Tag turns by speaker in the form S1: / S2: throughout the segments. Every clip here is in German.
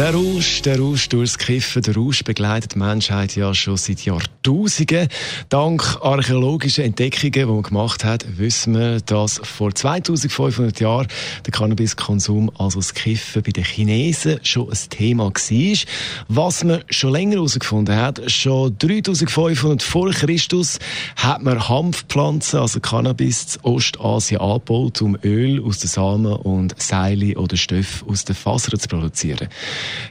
S1: Der Rausch, der Rausch durchs Kiffen, der Rausch begleitet die Menschheit ja schon seit Jahrtausenden. Dank archäologischen Entdeckungen, die man gemacht hat, wissen wir, dass vor 2500 Jahren der Cannabiskonsum, also das Kiffen bei den Chinesen, schon ein Thema war. Was man schon länger herausgefunden hat, schon 3500 vor Christus hat man Hanfpflanzen, also Cannabis, in Ostasien angebaut, um Öl aus den Samen und Seile oder Stoffe aus den Fasern zu produzieren.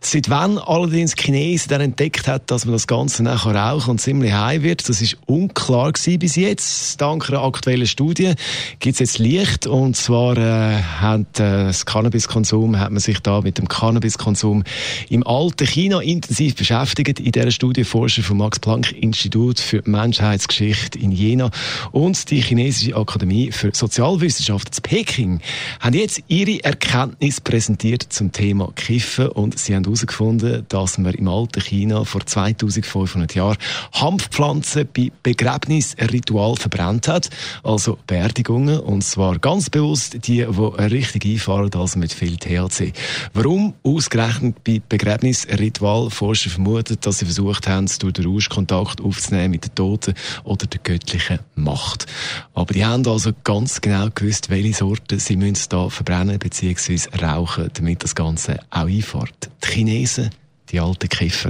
S1: Seit wann allerdings Chinesen dann entdeckt hat, dass man das Ganze nachher rauchen und ziemlich heim wird, das ist unklar gewesen bis jetzt. Dank einer aktuellen Studie gibt es jetzt Licht und zwar äh, hat äh, das Cannabiskonsum, hat man sich da mit dem Cannabiskonsum im alten China intensiv beschäftigt. In dieser Studie Forscher vom Max Planck Institut für Menschheit Menschheitsgeschichte in Jena und die Chinesische Akademie für Sozialwissenschaften in Peking haben jetzt ihre Erkenntnis präsentiert zum Thema Kiffen und sie haben herausgefunden, dass man im alten China vor 2500 Jahren Hanfpflanzen bei Begräbnisritual verbrannt hat, also Beerdigungen und zwar ganz bewusst die, die richtig einfahren, also mit viel THC. Warum ausgerechnet bei Begräbnisritual? Forscher vermuten, dass sie versucht haben, durch den Rausch Kontakt aufzunehmen mit den Toten oder der göttlichen Macht. Aber die haben also ganz genau gewusst, welche Sorten sie müssen da verbrennen bzw. rauchen, damit das Ganze auch einfährt. Die Chinesen, die alten Kiffer.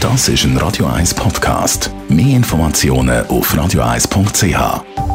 S2: Das ist ein Radio 1 Podcast. Mehr Informationen auf radio1.ch.